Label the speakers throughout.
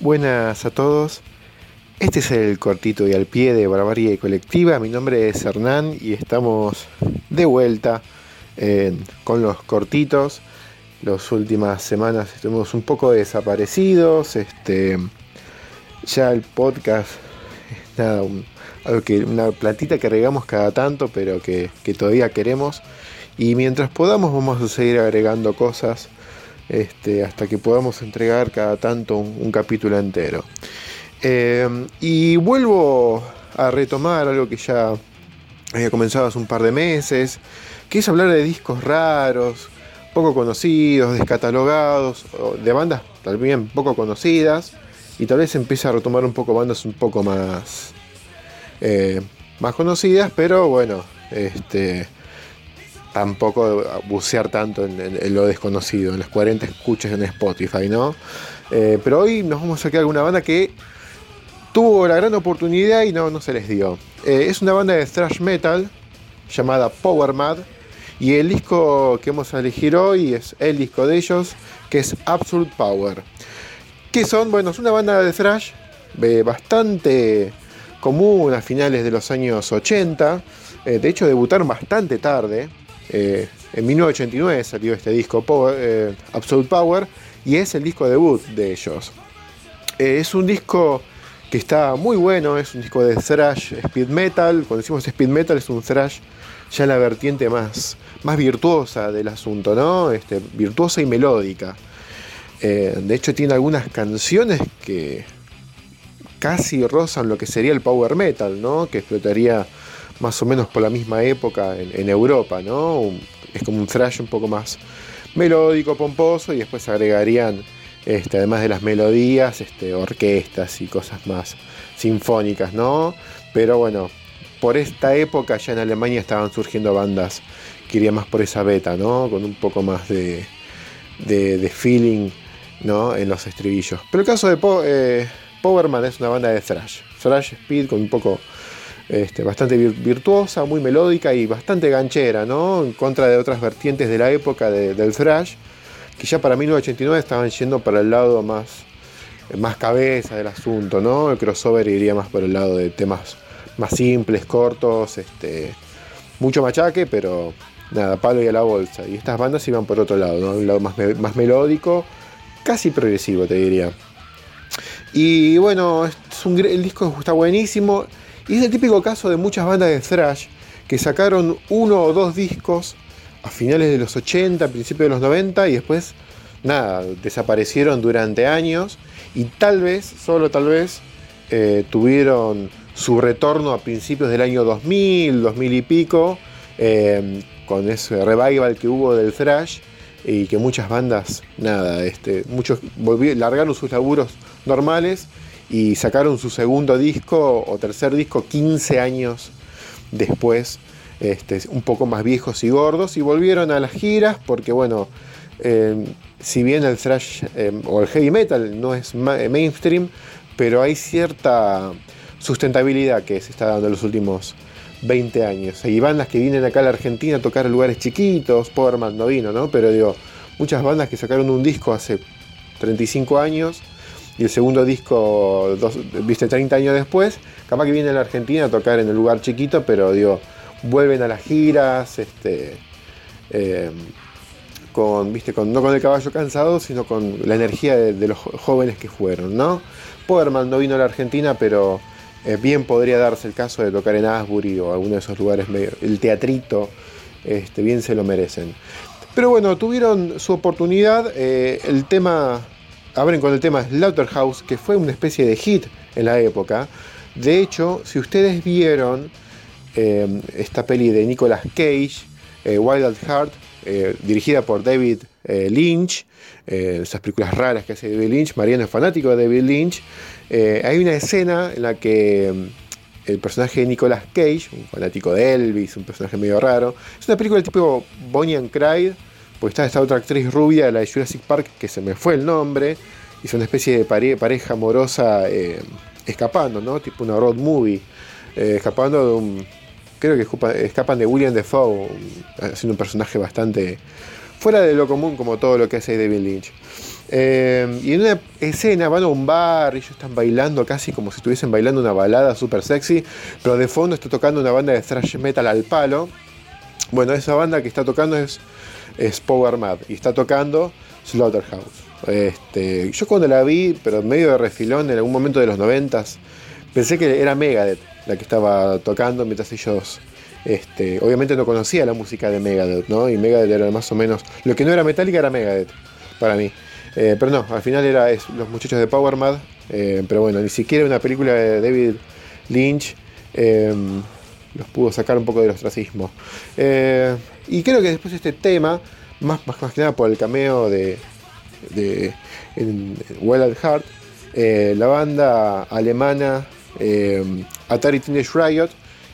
Speaker 1: Buenas a todos. Este es el cortito y al pie de Barbarie Colectiva. Mi nombre es Hernán y estamos de vuelta eh, con los cortitos. Las últimas semanas estuvimos un poco desaparecidos. Este, ya el podcast es nada, una platita que regamos cada tanto, pero que todavía queremos. Y mientras podamos vamos a seguir agregando cosas este, hasta que podamos entregar cada tanto un, capítulo entero. Eh, y vuelvo a retomar algo que ya había comenzado hace un par de meses, que es hablar de discos raros, poco conocidos, descatalogados, de bandas también poco conocidas, y tal vez empiece a retomar un poco bandas un poco más, eh, más conocidas, pero bueno, este, tampoco bucear tanto en, lo desconocido, en las 40 escuchas en Spotify, ¿no? Eh, pero hoy nos vamos a sacar una banda que tuvo la gran oportunidad y no, no se les dio. Eh, es una banda de thrash metal llamada Power Mad y el disco que vamos a elegir hoy es el disco de ellos que es Absolute Power. Que son? Bueno, es una banda de thrash eh, bastante común a finales de los años 80. de hecho, debutaron bastante tarde. Eh, en 1989 salió este disco eh, Absolute Power y es el disco debut de ellos. Eh, es un disco que está muy bueno, es un disco de thrash speed metal. Cuando decimos speed metal es un thrash ya la vertiente más, más virtuosa del asunto, ¿no? Este, virtuosa y melódica. de hecho tiene algunas canciones que casi rozan lo que sería el power metal, ¿no? Que explotaría más o menos por la misma época en, Europa, ¿no? es como un thrash un poco más melódico, pomposo, y después agregarían, este, además de las melodías, este, orquestas y cosas más sinfónicas, ¿no? Pero bueno, por esta época ya en Alemania estaban surgiendo bandas que irían más por esa beta, ¿no? Con un poco más de, de, feeling, ¿no? En los estribillos. Pero el caso de eh, Powerman es una banda de thrash, thrash speed con un poco este, bastante virtuosa, muy melódica y bastante ganchera, ¿no? En contra de otras vertientes de la época del thrash, que ya para 1989 estaban yendo para el lado más, más cabeza del asunto, ¿no? El crossover iría más por el lado de temas más simples, cortos, este, mucho machaque, pero nada, palo y a la bolsa. Y estas bandas iban por otro lado, ¿no? Un lado más, más melódico, casi progresivo, te diría. Y bueno, es un, el disco está buenísimo. Y es el típico caso de muchas bandas de thrash que sacaron uno o dos discos a finales de los 80, principios de los 90 y después, nada, desaparecieron durante años y tal vez, solo tal vez, eh, tuvieron su retorno a principios del año 2000, 2000 y pico, eh, con ese revival que hubo del thrash y que muchas bandas, nada, este, muchos largaron sus laburos normales y sacaron su segundo disco o tercer disco 15 años después, este, un poco más viejos y gordos, y volvieron a las giras porque, bueno, eh, si bien el thrash eh, o el heavy metal no es eh, mainstream, pero hay cierta sustentabilidad que se está dando en los últimos 20 años. Hay bandas que vienen acá a la Argentina a tocar lugares chiquitos, Powerman no vino, ¿no? Pero digo, muchas bandas que sacaron un disco hace 35 años y el segundo disco, viste, 30 años después, capaz que viene a la Argentina a tocar en el lugar chiquito, pero vuelven a las giras, este, eh, con, viste, con, no con el caballo cansado, sino con la energía de, los jóvenes que fueron, ¿no? Powerman no vino a la Argentina, pero eh, bien podría darse el caso de tocar en Asbury o alguno de esos lugares, el teatrito, este, bien se lo merecen. Pero bueno, tuvieron su oportunidad, eh, el tema abren con el tema Slaughterhouse, que fue una especie de hit en la época. De hecho, si ustedes vieron eh, esta peli de Nicolas Cage, eh, Wild Heart, eh, dirigida por David Lynch, esas películas raras que hace David Lynch, Mariano es fanático de David Lynch, hay una escena en la que el personaje de Nicolas Cage, un fanático de Elvis, un personaje medio raro, es una película tipo Bonnie and Clyde, pues está esta otra actriz rubia, la de Jurassic Park, que se me fue el nombre, y es una especie de pareja amorosa eh, escapando, ¿no? Tipo una road movie, eh, escapando de un... Creo que escapan de William Defoe, haciendo un personaje bastante fuera de lo común como todo lo que hace David Lynch. Eh, y en una escena van a un bar y ellos están bailando casi como si estuviesen bailando una balada súper sexy, pero de fondo está tocando una banda de thrash metal al palo. Bueno, esa banda que está tocando es, es Power Mad y está tocando Slaughterhouse. Este, yo cuando la vi, pero en medio de refilón, en algún momento de los noventas, pensé que era Megadeth la que estaba tocando mientras ellos este, obviamente no conocía la música de Megadeth, ¿no? Y Megadeth era más o menos. Lo que no era Metallica era Megadeth, para mí. Eh, pero no, al final era los muchachos de Power Mad. Eh, pero bueno, ni siquiera una película de David Lynch em, los pudo sacar un poco del ostracismo. Eh, y creo que después este tema, más, más, más que nada por el cameo de, de Well at Heart, la banda alemana em, Atari Teenage Riot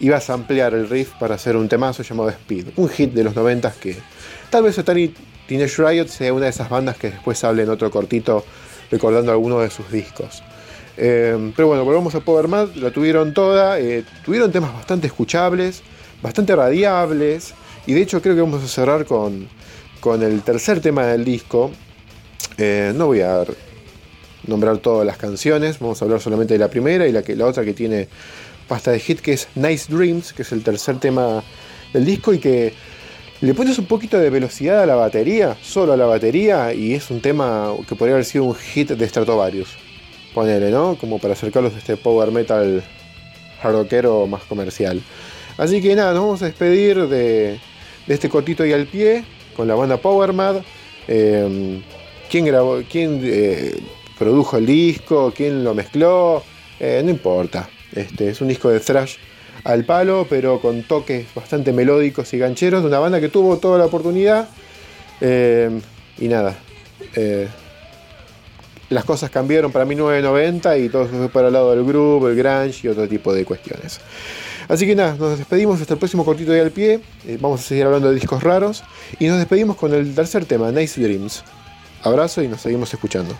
Speaker 1: iba a ampliar el riff para hacer un temazo llamado Speed, un hit de los 90 que tal vez Atari Teenage Riot sea una de esas bandas que después hable en otro cortito recordando alguno de sus discos. Eh, pero bueno, volvemos a Power Mad, la tuvieron toda, eh, tuvieron temas bastante escuchables, bastante radiables, y de hecho creo que vamos a cerrar con, con el tercer tema del disco. Eh, no voy a nombrar todas las canciones, vamos a hablar solamente de la primera y la, la otra que tiene pasta de hit, que es Nice Dreams, que es el tercer tema del disco y que le pones un poquito de velocidad a la batería, solo a la batería, y es un tema que podría haber sido un hit de Stratovarius. Ponele, ¿no? Como para acercarlos a este power metal hardrockero más comercial. Así que nada, nos vamos a despedir de, este cortito y al pie con la banda Power Mad. Em, ¿Quién grabó? ¿Quién eh, produjo el disco? ¿Quién lo mezcló? Eh, no importa. Este, es un disco de thrash al palo, pero con toques bastante melódicos y gancheros, de una banda que tuvo toda la oportunidad. Eh, y nada, eh, las cosas cambiaron para 1990 y todo se fue para el lado del grupo, el grunge y otro tipo de cuestiones. Así que nada, nos despedimos hasta el próximo cortito de al pie. Eh, vamos a seguir hablando de discos raros. Y nos despedimos con el tercer tema, Nice Dreams. Abrazo y nos seguimos escuchando.